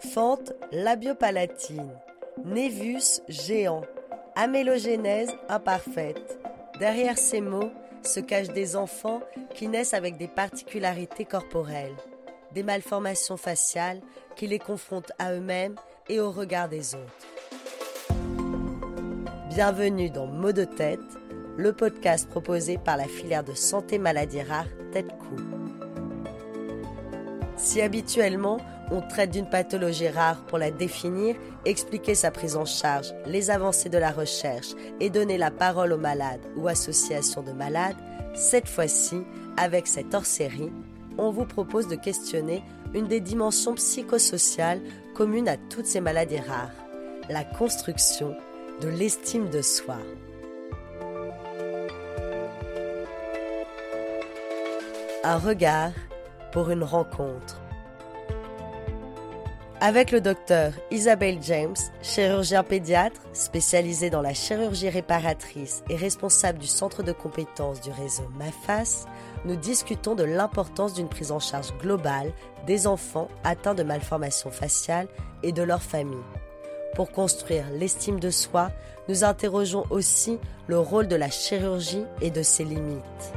Fente labiopalatine, névus géant, amélogénèse imparfaite. Derrière ces mots se cachent des enfants qui naissent avec des particularités corporelles, des malformations faciales qui les confrontent à eux-mêmes et au regard des autres. Bienvenue dans Mots de tête, le podcast proposé par la filière de santé Tête Coup. Si habituellement on traite d'une pathologie rare pour la définir, expliquer sa prise en charge, les avancées de la recherche et donner la parole aux malades ou associations de malades, cette fois-ci, avec cette hors-série, on vous propose de questionner une des dimensions psychosociales communes à toutes ces maladies rares, la construction de l'estime de soi. Un regard pour une rencontre. Avec le docteur Isabelle James, chirurgien pédiatre spécialisé dans la chirurgie réparatrice et responsable du centre de compétences du réseau MAFAS, nous discutons de l'importance d'une prise en charge globale des enfants atteints de malformations faciales et de leur famille. Pour construire l'estime de soi, nous interrogeons aussi le rôle de la chirurgie et de ses limites.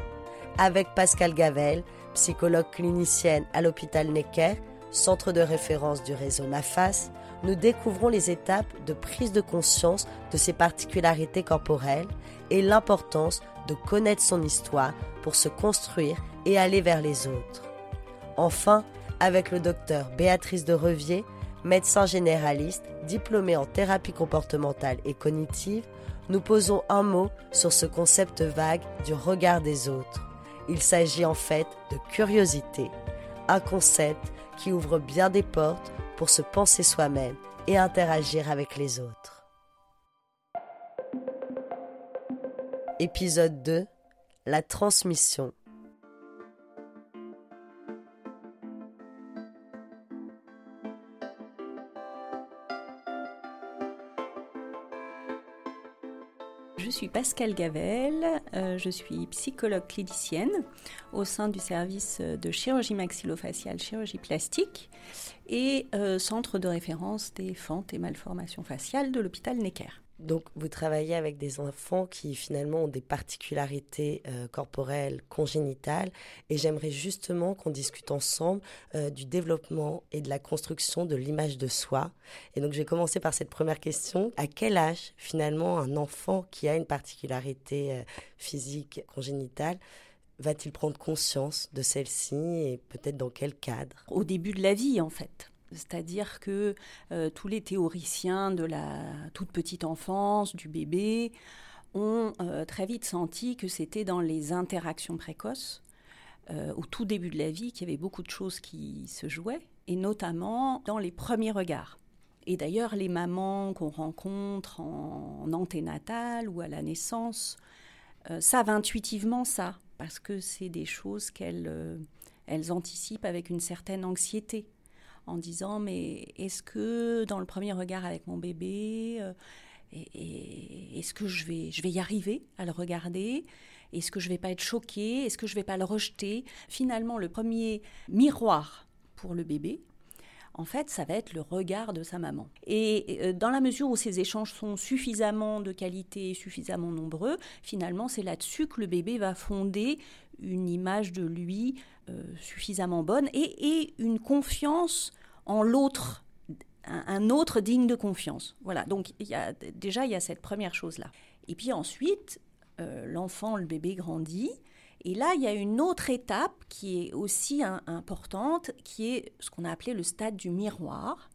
Avec Pascal Gavel, psychologue clinicienne à l'hôpital Necker, centre de référence du réseau MAFAS, nous découvrons les étapes de prise de conscience de ses particularités corporelles et l'importance de connaître son histoire pour se construire et aller vers les autres. Enfin, avec le docteur Béatrice de Revier, médecin généraliste, diplômé en thérapie comportementale et cognitive, nous posons un mot sur ce concept vague du regard des autres. Il s'agit en fait de curiosité, un concept qui ouvre bien des portes pour se penser soi-même et interagir avec les autres. Épisode 2 La transmission. Pascal Gavel, euh, je suis psychologue clinicienne au sein du service de chirurgie maxillofaciale, chirurgie plastique et euh, centre de référence des fentes et malformations faciales de l'hôpital Necker. Donc, vous travaillez avec des enfants qui finalement ont des particularités euh, corporelles congénitales et j'aimerais justement qu'on discute ensemble euh, du développement et de la construction de l'image de soi. Et donc, je vais commencer par cette première question. À quel âge finalement un enfant qui a une particularité euh, physique congénitale va-t-il prendre conscience de celle-ci et peut-être dans quel cadre? Au début de la vie, en fait. C'est-à-dire que euh, tous les théoriciens de la toute petite enfance, du bébé, ont euh, très vite senti que c'était dans les interactions précoces, euh, au tout début de la vie, qu'il y avait beaucoup de choses qui se jouaient, et notamment dans les premiers regards. Et d'ailleurs, les mamans qu'on rencontre en, en anténatale ou à la naissance savent intuitivement ça, parce que c'est des choses qu'elles elles anticipent avec une certaine anxiété en disant mais est-ce que dans le premier regard avec mon bébé, euh, est-ce que je vais, je vais y arriver à le regarder? Est-ce que je vais pas être choquée? Est-ce que je vais pas le rejeter? Finalement, le premier miroir pour le bébé, en fait, ça va être le regard de sa maman. Et euh, dans la mesure où ces échanges sont suffisamment de qualité, suffisamment nombreux, finalement, c'est là-dessus que le bébé va fonder une image de lui euh, suffisamment bonne et, une confiance en l'autre, un, autre digne de confiance. Voilà, donc y a, déjà, il y a cette première chose-là. Et puis ensuite, euh, l'enfant, le bébé grandit. Et là, il y a une autre étape qui est aussi importante, qui est ce qu'on a appelé le stade du miroir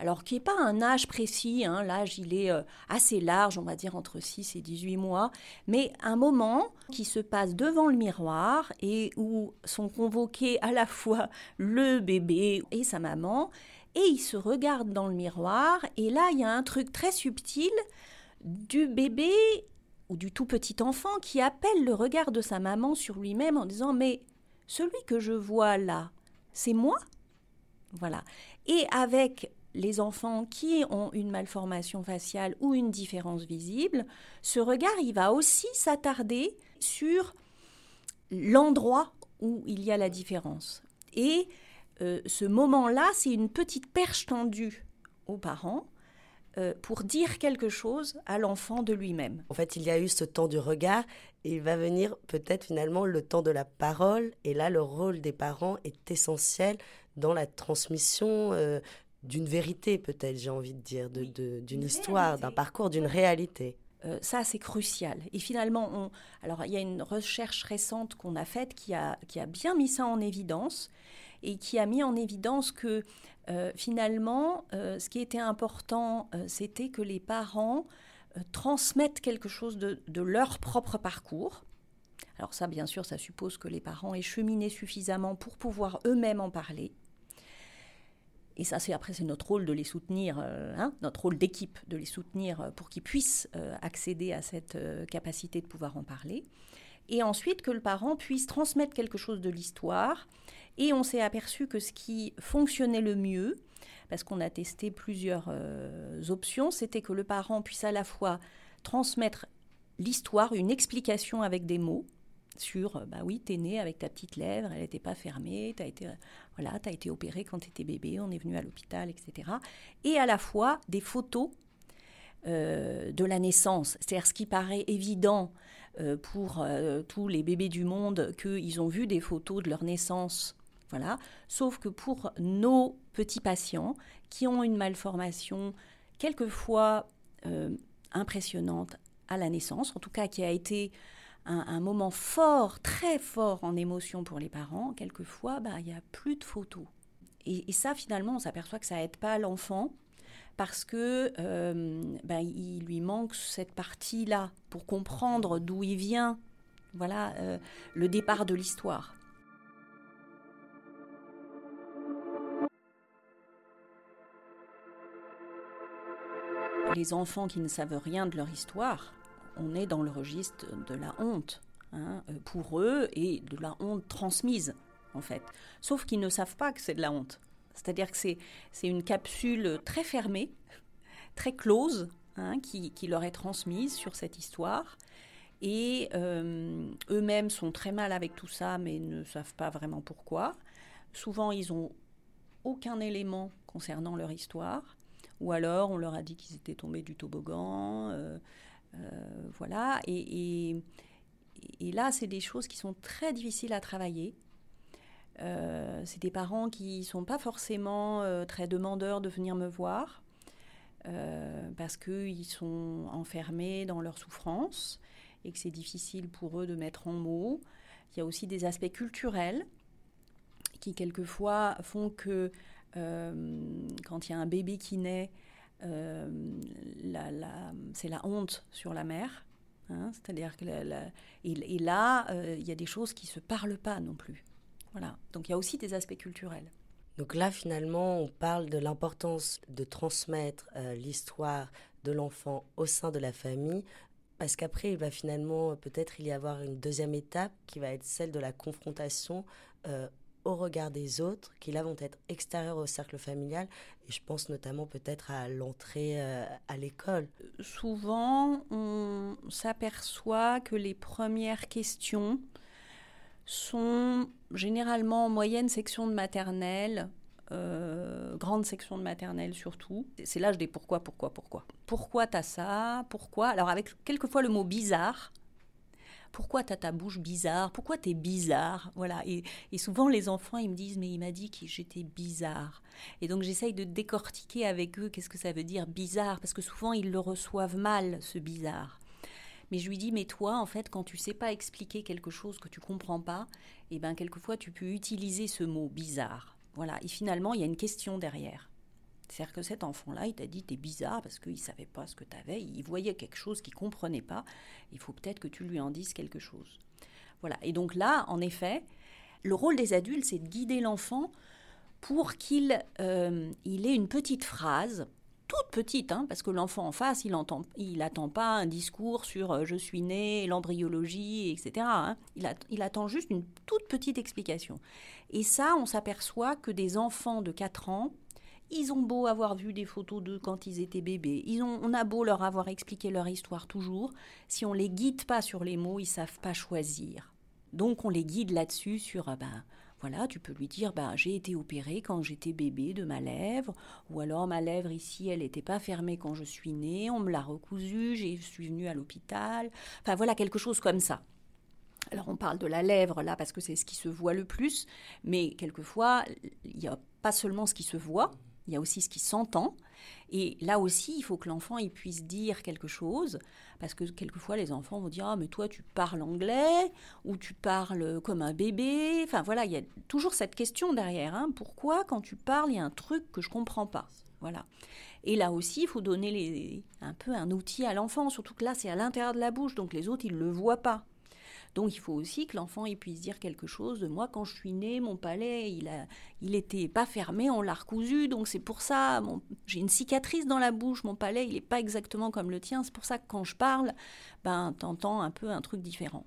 alors qui n'est pas un âge précis, hein, l'âge il est euh, assez large, on va dire entre 6 et 18 mois, mais un moment qui se passe devant le miroir et où sont convoqués à la fois le bébé et sa maman, et ils se regardent dans le miroir, et là il y a un truc très subtil du bébé ou du tout petit enfant qui appelle le regard de sa maman sur lui-même en disant mais celui que je vois là, c'est moi? Voilà. Et avec les enfants qui ont une malformation faciale ou une différence visible, ce regard, il va aussi s'attarder sur l'endroit où il y a la différence. Et euh, ce moment-là, c'est une petite perche tendue aux parents euh, pour dire quelque chose à l'enfant de lui-même. En fait, il y a eu ce temps du regard et il va venir peut-être finalement le temps de la parole. Et là, le rôle des parents est essentiel dans la transmission euh, d'une vérité, peut-être, j'ai envie de dire, d'une histoire, d'un parcours, d'une réalité. Euh, ça, c'est crucial. Et finalement, on... alors il y a une recherche récente qu'on a faite qui a, qui a bien mis ça en évidence et qui a mis en évidence que euh, finalement, euh, ce qui était important, c'était que les parents transmettent quelque chose de, leur propre parcours. Alors ça, bien sûr, ça suppose que les parents aient cheminé suffisamment pour pouvoir eux-mêmes en parler. Et ça, c'est après, c'est notre rôle de les soutenir, hein, notre rôle d'équipe de les soutenir pour qu'ils puissent accéder à cette capacité de pouvoir en parler. Et ensuite, que le parent puisse transmettre quelque chose de l'histoire et on s'est aperçu que ce qui fonctionnait le mieux, parce qu'on a testé plusieurs euh, options, c'était que le parent puisse à la fois transmettre l'histoire, une explication avec des mots sur, euh, bah oui, t'es né avec ta petite lèvre, elle n'était pas fermée, t'as été, voilà, as été opéré quand t'étais bébé, on est venu à l'hôpital, etc. Et à la fois des photos euh, de la naissance, c'est-à-dire ce qui paraît évident pour tous les bébés du monde qu'ils ont vu des photos de leur naissance voilà. Sauf que pour nos petits patients qui ont une malformation quelquefois euh, impressionnante à la naissance, en tout cas qui a été un, moment fort, très fort en émotion pour les parents, quelquefois, bah, il n'y a plus de photos. Et, ça, finalement, on s'aperçoit que ça aide pas l'enfant parce que euh, bah, il lui manque cette partie-là pour comprendre d'où il vient, voilà, euh, le départ de l'histoire. les enfants qui ne savent rien de leur histoire, on est dans le registre de la honte hein, euh, pour eux et de la honte transmise en fait. Sauf qu'ils ne savent pas que c'est de la honte. C'est-à-dire que c'est, une capsule très fermée, très close, hein, qui, leur est transmise sur cette histoire. Et euh, eux-mêmes sont très mal avec tout ça, mais ne savent pas vraiment pourquoi. Souvent, ils n'ont aucun élément concernant leur histoire. Ou alors, on leur a dit qu'ils étaient tombés du toboggan. Euh, voilà. Et, là, c'est des choses qui sont très difficiles à travailler. Euh, c'est des parents qui sont pas forcément très demandeurs de venir me voir. parce qu'ils sont enfermés dans leur souffrance et que c'est difficile pour eux de mettre en mots. Il y a aussi des aspects culturels qui quelquefois font que euh, quand il y a un bébé qui naît, euh, c'est la honte sur la mère. Hein, c'est-à-dire que et, là, euh, il y a des choses qui se parlent pas non plus. Voilà. Donc il y a aussi des aspects culturels. Donc là, finalement, on parle de l'importance de transmettre l'histoire de l'enfant au sein de la famille, parce qu'après, il va finalement peut-être y avoir une deuxième étape qui va être celle de la confrontation au regard des autres qui là vont être extérieurs au cercle familial et je pense notamment peut-être à l'entrée euh, à l'école. Souvent on s'aperçoit que les premières questions sont généralement en moyenne section de maternelle, euh, grande section de maternelle surtout. C'est l'âge des pourquoi, pourquoi, pourquoi. Pourquoi t'as ça? Pourquoi? Alors avec quelquefois le mot bizarre, pourquoi t'as ta bouche bizarre? Pourquoi t'es bizarre? Voilà. Et, souvent, les enfants, ils me disent, mais il m'a dit que j'étais bizarre. Et donc, j'essaye de décortiquer avec eux qu'est-ce que ça veut dire bizarre, parce que souvent, ils le reçoivent mal, ce bizarre. Mais je lui dis, mais toi, en fait, quand tu sais pas expliquer quelque chose que tu comprends pas, et eh ben, quelquefois, tu peux utiliser ce mot bizarre. Voilà. Et finalement, il y a une question derrière. C'est-à-dire que cet enfant-là, il t'a dit t'es bizarre parce qu'il ne savait pas ce que tu avais, il voyait quelque chose qu'il ne comprenait pas. Il faut peut-être que tu lui en dises quelque chose. Voilà. Et donc là, en effet, le rôle des adultes, c'est de guider l'enfant pour qu'il euh, il ait une petite phrase, toute petite, hein, parce que l'enfant en face, il n'attend il attend pas un discours sur euh, je suis né, l'embryologie, etc. Hein. Il, il attend juste une toute petite explication. Et ça, on s'aperçoit que des enfants de 4 ans, ils ont beau avoir vu des photos d'eux quand ils étaient bébés, ils ont, on a beau leur avoir expliqué leur histoire toujours, si on les guide pas sur les mots, ils savent pas choisir. Donc on les guide là-dessus sur, ah ben, Voilà, tu peux lui dire, ben, j'ai été opérée quand j'étais bébé de ma lèvre, ou alors ma lèvre ici, elle n'était pas fermée quand je suis née, on me l'a recousue, je suis venue à l'hôpital. Enfin voilà, quelque chose comme ça. Alors on parle de la lèvre là parce que c'est ce qui se voit le plus, mais quelquefois, il n'y a pas seulement ce qui se voit, il y a aussi ce qui s'entend. Et là aussi, il faut que l'enfant il puisse dire quelque chose, parce que quelquefois les enfants vont dire ah mais toi tu parles anglais ou tu parles comme un bébé. Enfin voilà, il y a toujours cette question derrière. Hein. Pourquoi quand tu parles il y a un truc que je comprends pas? Voilà. Et là aussi, il faut donner un peu un outil à l'enfant, surtout que là c'est à l'intérieur de la bouche, donc les autres ils le voient pas. Donc il faut aussi que l'enfant puisse dire quelque chose de moi quand je suis née, mon palais il a, était pas fermé, on l'a recousu, donc c'est pour ça, j'ai une cicatrice dans la bouche, mon palais il n'est pas exactement comme le tien, c'est pour ça que quand je parle, ben t'entends un peu un truc différent.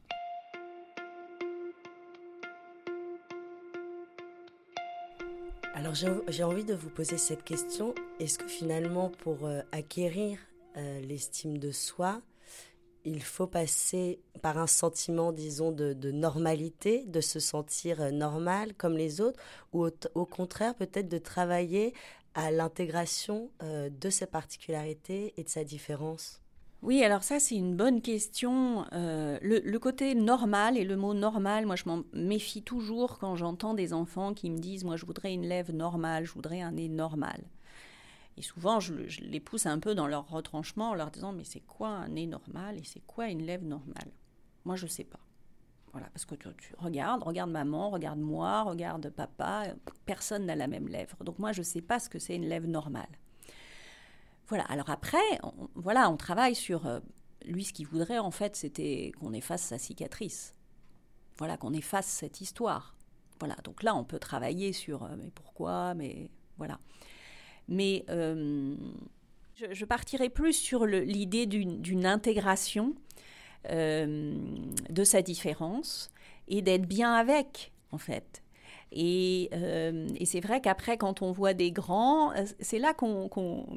Alors j'ai envie de vous poser cette question. Est-ce que finalement pour euh, acquérir euh, l'estime de soi, il faut passer par un sentiment, disons, de, normalité, de se sentir euh, normal comme les autres, ou au, contraire peut-être de travailler à l'intégration euh, de ses particularités et de sa différence oui, alors ça c'est une bonne question. Euh, le, côté normal et le mot normal, moi je m'en méfie toujours quand j'entends des enfants qui me disent moi je voudrais une lèvre normale, je voudrais un nez normal. Et souvent, je, les pousse un peu dans leur retranchement en leur disant Mais c'est quoi un nez normal et c'est quoi une lèvre normale? Moi, je ne sais pas. Voilà, parce que tu, regardes, regarde maman, regarde moi, regarde papa, personne n'a la même lèvre. Donc moi, je ne sais pas ce que c'est une lèvre normale. Voilà, alors après, on, voilà, on travaille sur... Euh, lui, ce qu'il voudrait, en fait, c'était qu'on efface sa cicatrice. Voilà, qu'on efface cette histoire. Voilà, donc là, on peut travailler sur euh, mais pourquoi, mais voilà. Mais euh, je, partirai plus sur l'idée d'une intégration euh, de sa différence et d'être bien avec, en fait. Et, euh, et c'est vrai qu'après, quand on voit des grands, c'est là qu'on,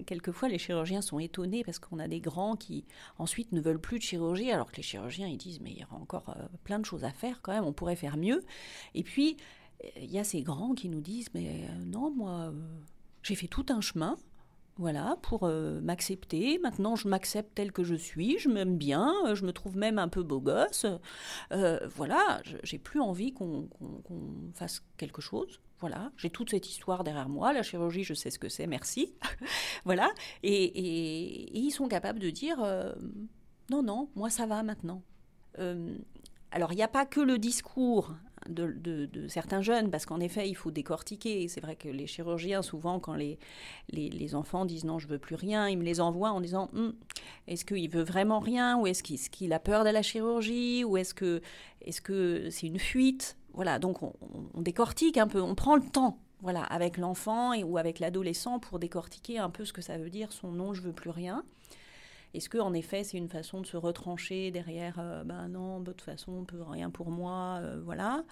quelquefois, les chirurgiens sont étonnés parce qu'on a des grands qui ensuite ne veulent plus de chirurgie, alors que les chirurgiens ils disent mais il y aura encore plein de choses à faire quand même, on pourrait faire mieux. Et puis il y a ces grands qui nous disent mais non moi j'ai fait tout un chemin, voilà, pour euh, m'accepter. Maintenant, je m'accepte tel que je suis, je m'aime bien, euh, je me trouve même un peu beau gosse. Euh, voilà, j'ai plus envie qu'on fasse quelque chose. Voilà, j'ai toute cette histoire derrière moi. La chirurgie, je sais ce que c'est, merci. voilà, et, ils sont capables de dire non, non, moi ça va maintenant. alors, il n'y a pas que le discours de, certains jeunes, parce qu'en effet, il faut décortiquer. C'est vrai que les chirurgiens, souvent, quand les, les, enfants disent non, je veux plus rien, ils me les envoient en disant hum, est-ce qu'il veut vraiment rien, ou est-ce qu'il a peur de la chirurgie, ou est-ce que c'est une fuite? Voilà, donc on, décortique un peu, on prend le temps voilà, avec l'enfant ou avec l'adolescent pour décortiquer un peu ce que ça veut dire son non, je veux plus rien. Est-ce que en effet c'est une façon de se retrancher derrière euh, ben non, de toute façon, on peut rien pour moi, euh, voilà,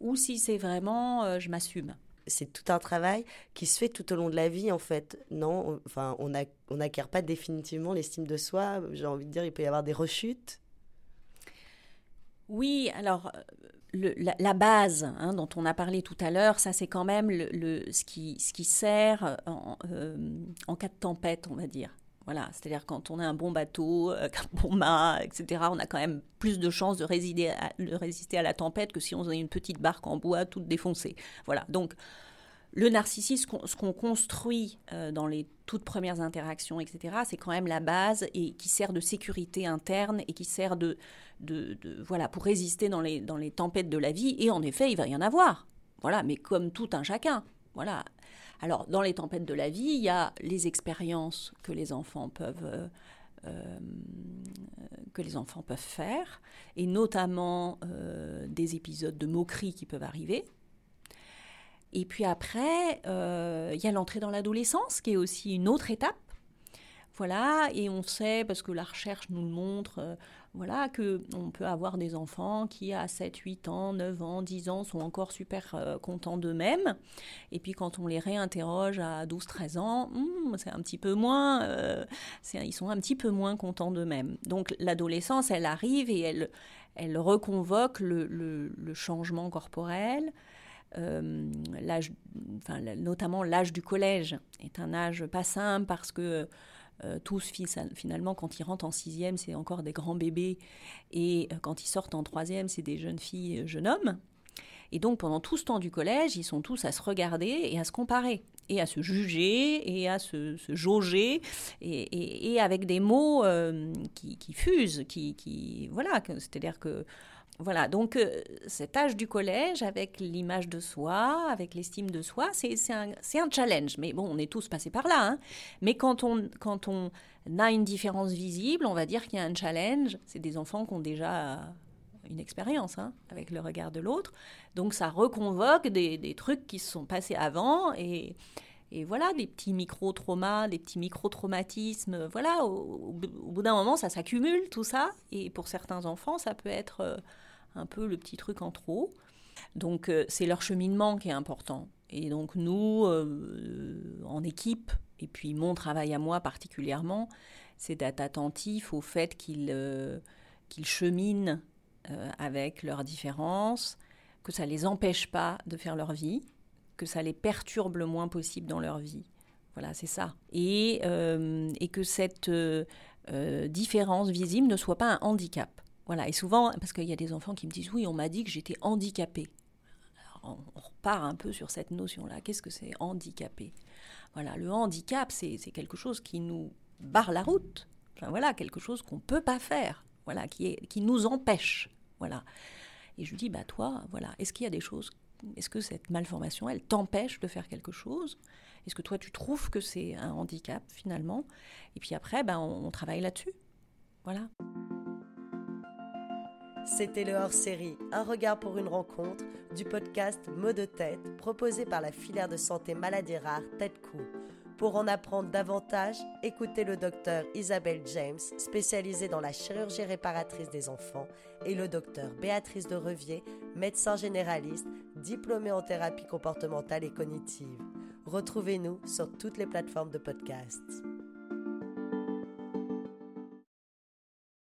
ou si c'est vraiment euh, je m'assume. C'est tout un travail qui se fait tout au long de la vie en fait. Non, enfin on n'acquiert pas définitivement l'estime de soi. J'ai envie de dire il peut y avoir des rechutes. Oui, alors la, base hein, dont on a parlé tout à l'heure, ça c'est quand même le, ce, qui, ce qui sert en, en cas de tempête, on va dire. Voilà, c'est-à-dire quand on a un bon bateau, euh, un bon mât, etc., on a quand même plus de chances de, résister à, la tempête que si on a une petite barque en bois toute défoncée. Voilà, donc le narcissisme, ce qu'on construit euh, dans les toutes premières interactions, etc., c'est quand même la base et qui sert de sécurité interne et qui sert de, de, voilà pour résister dans les, dans les tempêtes de la vie. Et en effet, il va y en avoir. Voilà, mais comme tout un chacun. Voilà, alors, dans les tempêtes de la vie, il y a les expériences que les enfants peuvent, euh, euh, faire, et notamment euh, des épisodes de moquerie qui peuvent arriver. Et puis après, il y a l'entrée dans l'adolescence, qui est aussi une autre étape. Voilà, et on sait, parce que la recherche nous le montre, voilà, qu'on peut avoir des enfants qui, à 7, 8 ans, 9 ans, 10 ans, sont encore super euh, contents d'eux-mêmes. Et puis, quand on les réinterroge à 12, 13 ans, hmm, c'est un petit peu moins, euh, ils sont un petit peu moins contents d'eux-mêmes. Donc, l'adolescence, elle arrive et elle, elle reconvoque le, changement corporel. l'âge, enfin, notamment l'âge du collège est un âge pas simple parce que tous, finalement, quand ils rentrent en sixième, c'est encore des grands bébés, et quand ils sortent en troisième, c'est des jeunes filles, jeunes hommes. Et donc, pendant tout ce temps du collège, ils sont tous à se regarder et à se comparer, et à se juger, et à se, jauger, et, avec des mots euh, qui, fusent, qui, qui voilà, c'est-à-dire que voilà, donc euh, cet âge du collège, avec l'image de soi, avec l'estime de soi, c'est un, challenge. Mais bon, on est tous passés par là. Hein. Mais quand on, quand on a une différence visible, on va dire qu'il y a un challenge. C'est des enfants qui ont déjà une expérience hein, avec le regard de l'autre. Donc ça reconvoque des, trucs qui se sont passés avant et, voilà, des petits micro-traumas, des petits micro-traumatismes. Voilà, au, bout d'un moment, ça s'accumule tout ça. Et pour certains enfants, ça peut être euh, un peu le petit truc en trop. Donc euh, c'est leur cheminement qui est important. Et donc nous, euh, en équipe, et puis mon travail à moi particulièrement, c'est d'être attentif au fait qu'ils cheminent euh, avec leurs différences, que ça ne les empêche pas de faire leur vie, que ça les perturbe le moins possible dans leur vie. Voilà, c'est ça. Et, euh, que cette euh, différence visible ne soit pas un handicap. Voilà, et souvent, parce qu'il y a des enfants qui me disent Oui, on m'a dit que j'étais handicapé. on, repart un peu sur cette notion-là. Qu'est-ce que c'est handicapé Voilà, le handicap, c'est quelque chose qui nous barre la route. Enfin, voilà, quelque chose qu'on ne peut pas faire. Voilà, qui, est, qui nous empêche. Voilà. Et je lui dis, bah toi, voilà, est-ce qu'il y a des choses, est-ce que cette malformation, elle t'empêche de faire quelque chose? Est-ce que toi, tu trouves que c'est un handicap finalement? Et puis après, ben, on travaille là-dessus. Voilà. C'était le hors-série Un regard pour une rencontre du podcast Mot de tête proposé par la filière de santé maladie rare Tête Coup. Pour en apprendre davantage, écoutez le docteur Isabelle James, spécialisée dans la chirurgie réparatrice des enfants, et le docteur Béatrice de Revier, médecin généraliste, diplômée en thérapie comportementale et cognitive. Retrouvez-nous sur toutes les plateformes de podcast.